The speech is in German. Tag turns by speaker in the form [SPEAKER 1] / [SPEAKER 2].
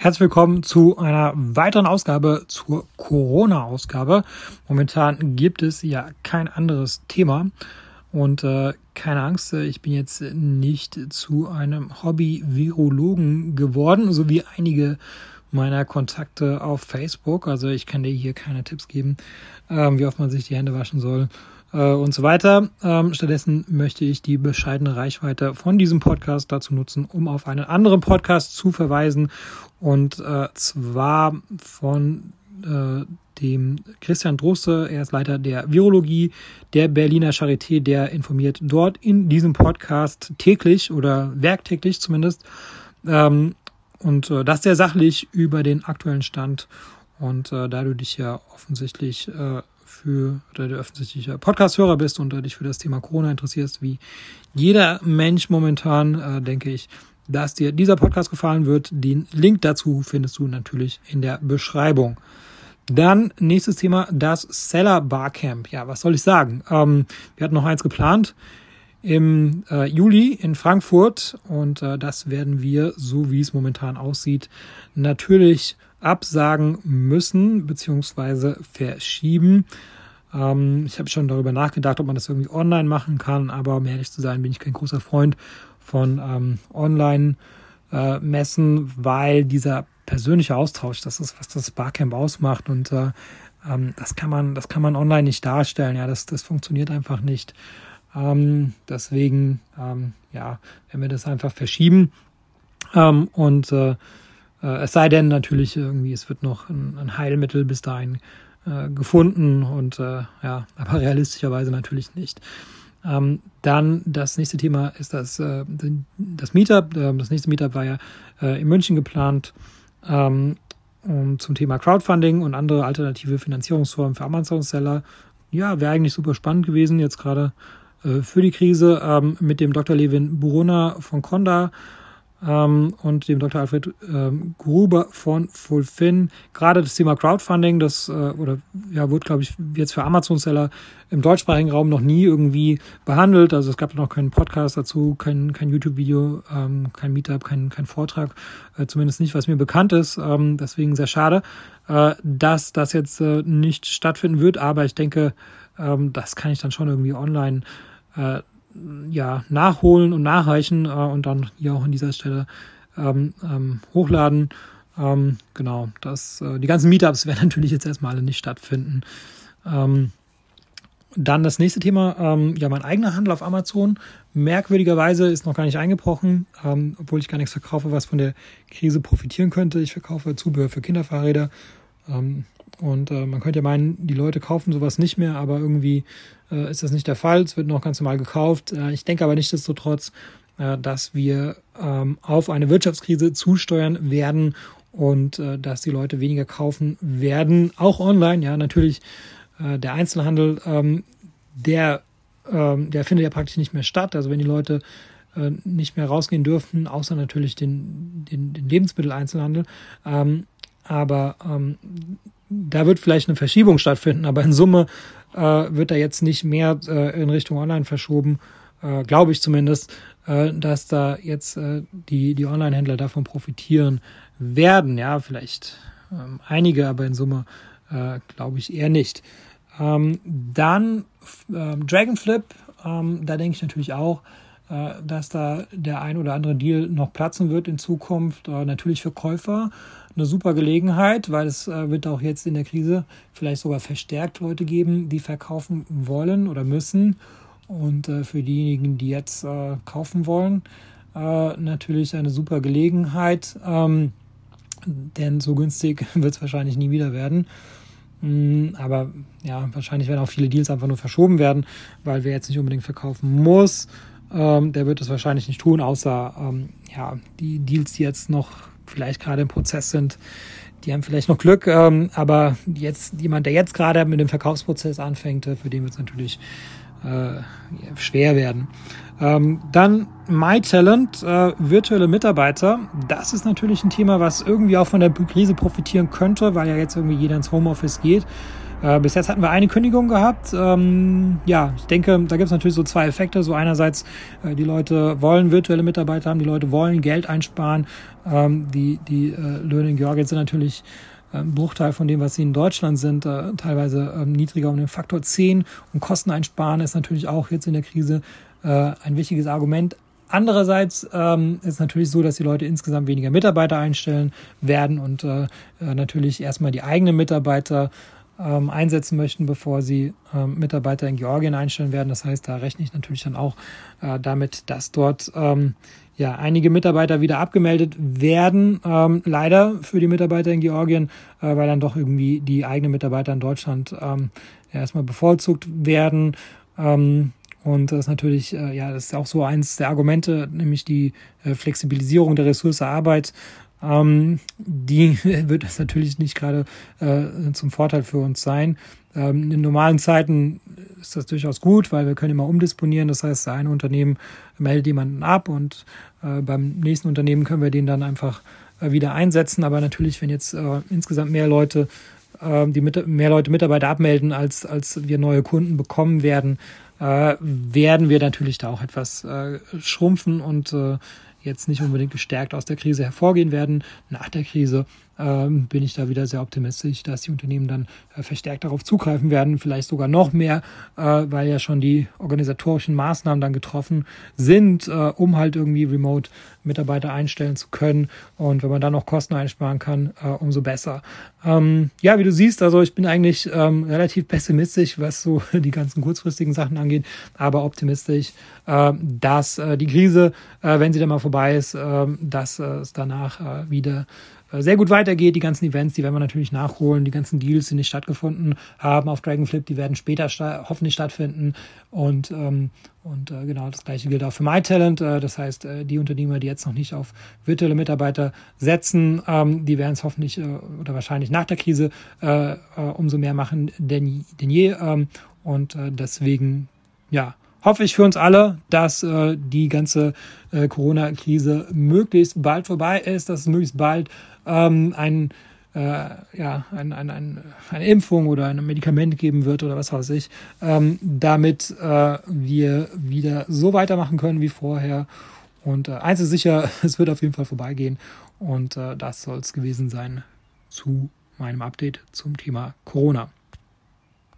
[SPEAKER 1] Herzlich willkommen zu einer weiteren Ausgabe zur Corona-Ausgabe. Momentan gibt es ja kein anderes Thema und äh, keine Angst, ich bin jetzt nicht zu einem Hobby-Virologen geworden, so wie einige meiner Kontakte auf Facebook. Also ich kann dir hier keine Tipps geben, ähm, wie oft man sich die Hände waschen soll äh, und so weiter. Ähm, stattdessen möchte ich die bescheidene Reichweite von diesem Podcast dazu nutzen, um auf einen anderen Podcast zu verweisen. Und äh, zwar von äh, dem Christian Droste. Er ist Leiter der Virologie der Berliner Charité. Der informiert dort in diesem Podcast täglich oder werktäglich zumindest. Ähm, und äh, das sehr sachlich über den aktuellen Stand. Und äh, da du dich ja offensichtlich äh, für oder der offensichtliche Podcast-Hörer bist und dich für das Thema Corona interessierst, wie jeder Mensch momentan, äh, denke ich, dass dir dieser Podcast gefallen wird. Den Link dazu findest du natürlich in der Beschreibung. Dann nächstes Thema, das Seller Barcamp. Ja, was soll ich sagen? Ähm, wir hatten noch eins geplant im äh, Juli in Frankfurt und äh, das werden wir, so wie es momentan aussieht, natürlich absagen müssen beziehungsweise verschieben. Ähm, ich habe schon darüber nachgedacht, ob man das irgendwie online machen kann, aber um ehrlich zu sein, bin ich kein großer Freund von ähm, Online-Messen, äh, weil dieser persönliche Austausch, das ist, was das Barcamp ausmacht und äh, ähm, das kann man, das kann man online nicht darstellen. Ja, das, das funktioniert einfach nicht. Ähm, deswegen, ähm, ja, wenn wir das einfach verschieben ähm, und äh, äh, es sei denn natürlich irgendwie, es wird noch ein, ein Heilmittel bis dahin äh, gefunden und äh, ja, aber realistischerweise natürlich nicht. Ähm, dann das nächste Thema ist das, äh, das Meetup. Äh, das nächste Meetup war ja äh, in München geplant ähm, um, zum Thema Crowdfunding und andere alternative Finanzierungsformen für Amazon-Seller. Ja, wäre eigentlich super spannend gewesen, jetzt gerade äh, für die Krise ähm, mit dem Dr. Levin Buruna von Conda ähm, und dem Dr. Alfred ähm, Gruber von Fulfin. Gerade das Thema Crowdfunding, das äh, oder ja, wird, glaube ich, jetzt für Amazon-Seller im deutschsprachigen Raum noch nie irgendwie behandelt. Also es gab noch keinen Podcast dazu, kein, kein YouTube-Video, ähm, kein Meetup, kein, kein Vortrag, äh, zumindest nicht, was mir bekannt ist. Ähm, deswegen sehr schade, äh, dass das jetzt äh, nicht stattfinden wird, aber ich denke, ähm, das kann ich dann schon irgendwie online äh, ja, nachholen und nachreichen äh, und dann hier auch an dieser Stelle ähm, ähm, hochladen. Ähm, genau, das, äh, die ganzen Meetups werden natürlich jetzt erstmal alle nicht stattfinden. Ähm, dann das nächste Thema, ähm, ja, mein eigener Handel auf Amazon. Merkwürdigerweise ist noch gar nicht eingebrochen, ähm, obwohl ich gar nichts verkaufe, was von der Krise profitieren könnte. Ich verkaufe Zubehör für Kinderfahrräder. Und äh, man könnte ja meinen, die Leute kaufen sowas nicht mehr, aber irgendwie äh, ist das nicht der Fall. Es wird noch ganz normal gekauft. Äh, ich denke aber nichtsdestotrotz, äh, dass wir ähm, auf eine Wirtschaftskrise zusteuern werden und äh, dass die Leute weniger kaufen werden, auch online. Ja, natürlich äh, der Einzelhandel, ähm, der, ähm, der findet ja praktisch nicht mehr statt. Also wenn die Leute äh, nicht mehr rausgehen dürfen, außer natürlich den, den, den Lebensmitteleinzelhandel. Ähm, aber ähm, da wird vielleicht eine Verschiebung stattfinden, aber in Summe äh, wird da jetzt nicht mehr äh, in Richtung Online verschoben, äh, glaube ich zumindest, äh, dass da jetzt äh, die, die Online-Händler davon profitieren werden. Ja, vielleicht ähm, einige, aber in Summe äh, glaube ich eher nicht. Ähm, dann ähm, Dragonflip, ähm, da denke ich natürlich auch, äh, dass da der ein oder andere Deal noch platzen wird in Zukunft. Äh, natürlich für Käufer eine super Gelegenheit, weil es äh, wird auch jetzt in der Krise vielleicht sogar verstärkt Leute geben, die verkaufen wollen oder müssen. Und äh, für diejenigen, die jetzt äh, kaufen wollen, äh, natürlich eine super Gelegenheit. Ähm, denn so günstig wird es wahrscheinlich nie wieder werden. Mm, aber ja, wahrscheinlich werden auch viele Deals einfach nur verschoben werden, weil wer jetzt nicht unbedingt verkaufen muss, ähm, der wird es wahrscheinlich nicht tun, außer ähm, ja, die Deals, die jetzt noch vielleicht gerade im Prozess sind, die haben vielleicht noch Glück, ähm, aber jetzt jemand, der jetzt gerade mit dem Verkaufsprozess anfängt, äh, für den wird es natürlich äh, schwer werden. Ähm, dann MyTalent, äh, virtuelle Mitarbeiter. Das ist natürlich ein Thema, was irgendwie auch von der Krise profitieren könnte, weil ja jetzt irgendwie jeder ins Homeoffice geht. Äh, bis jetzt hatten wir eine Kündigung gehabt. Ähm, ja, ich denke, da gibt es natürlich so zwei Effekte. So einerseits, äh, die Leute wollen virtuelle Mitarbeiter haben, die Leute wollen Geld einsparen. Ähm, die die äh, Löhne in Georgien sind natürlich ein Bruchteil von dem, was sie in Deutschland sind, äh, teilweise ähm, niedriger um den Faktor 10. Und Kosten einsparen ist natürlich auch jetzt in der Krise äh, ein wichtiges Argument. Andererseits ähm, ist natürlich so, dass die Leute insgesamt weniger Mitarbeiter einstellen werden und äh, äh, natürlich erstmal die eigenen Mitarbeiter ähm, einsetzen möchten, bevor sie ähm, Mitarbeiter in Georgien einstellen werden. Das heißt, da rechne ich natürlich dann auch äh, damit, dass dort ähm, ja einige Mitarbeiter wieder abgemeldet werden. Ähm, leider für die Mitarbeiter in Georgien, äh, weil dann doch irgendwie die eigenen Mitarbeiter in Deutschland ähm, ja, erstmal bevorzugt werden. Ähm, und das ist natürlich, äh, ja, das ist auch so eins der Argumente, nämlich die äh, Flexibilisierung der Ressource Arbeit. Ähm, die wird es natürlich nicht gerade äh, zum Vorteil für uns sein. Ähm, in normalen Zeiten ist das durchaus gut, weil wir können immer umdisponieren. Das heißt, ein Unternehmen meldet jemanden ab und äh, beim nächsten Unternehmen können wir den dann einfach äh, wieder einsetzen. Aber natürlich, wenn jetzt äh, insgesamt mehr Leute ähm, die mit, mehr Leute Mitarbeiter abmelden, als, als wir neue Kunden bekommen werden, äh, werden wir natürlich da auch etwas äh, schrumpfen und äh, jetzt nicht unbedingt gestärkt aus der Krise hervorgehen werden. Nach der Krise ähm, bin ich da wieder sehr optimistisch, dass die Unternehmen dann äh, verstärkt darauf zugreifen werden, vielleicht sogar noch mehr, äh, weil ja schon die organisatorischen Maßnahmen dann getroffen sind, äh, um halt irgendwie remote Mitarbeiter einstellen zu können. Und wenn man dann noch Kosten einsparen kann, umso besser. Ähm, ja, wie du siehst, also ich bin eigentlich ähm, relativ pessimistisch, was so die ganzen kurzfristigen Sachen angeht, aber optimistisch, dass die Krise, wenn sie dann mal vorbei ist, dass es danach wieder sehr gut weitergeht. Die ganzen Events, die werden wir natürlich nachholen. Die ganzen Deals, die nicht stattgefunden haben auf Dragonflip, die werden später sta hoffentlich stattfinden. Und, ähm, und äh, genau das gleiche gilt auch für MyTalent. Äh, das heißt, äh, die Unternehmer, die jetzt noch nicht auf virtuelle Mitarbeiter setzen, ähm, die werden es hoffentlich äh, oder wahrscheinlich nach der Krise äh, äh, umso mehr machen denn, denn je. Ähm, und äh, deswegen, ja, hoffe ich für uns alle, dass äh, die ganze äh, Corona-Krise möglichst bald vorbei ist, dass es möglichst bald ähm, ein, äh, ja, ein, ein, ein, eine Impfung oder ein Medikament geben wird oder was weiß ich, ähm, damit äh, wir wieder so weitermachen können wie vorher. Und äh, eins ist sicher, es wird auf jeden Fall vorbeigehen. Und äh, das soll es gewesen sein zu meinem Update zum Thema Corona.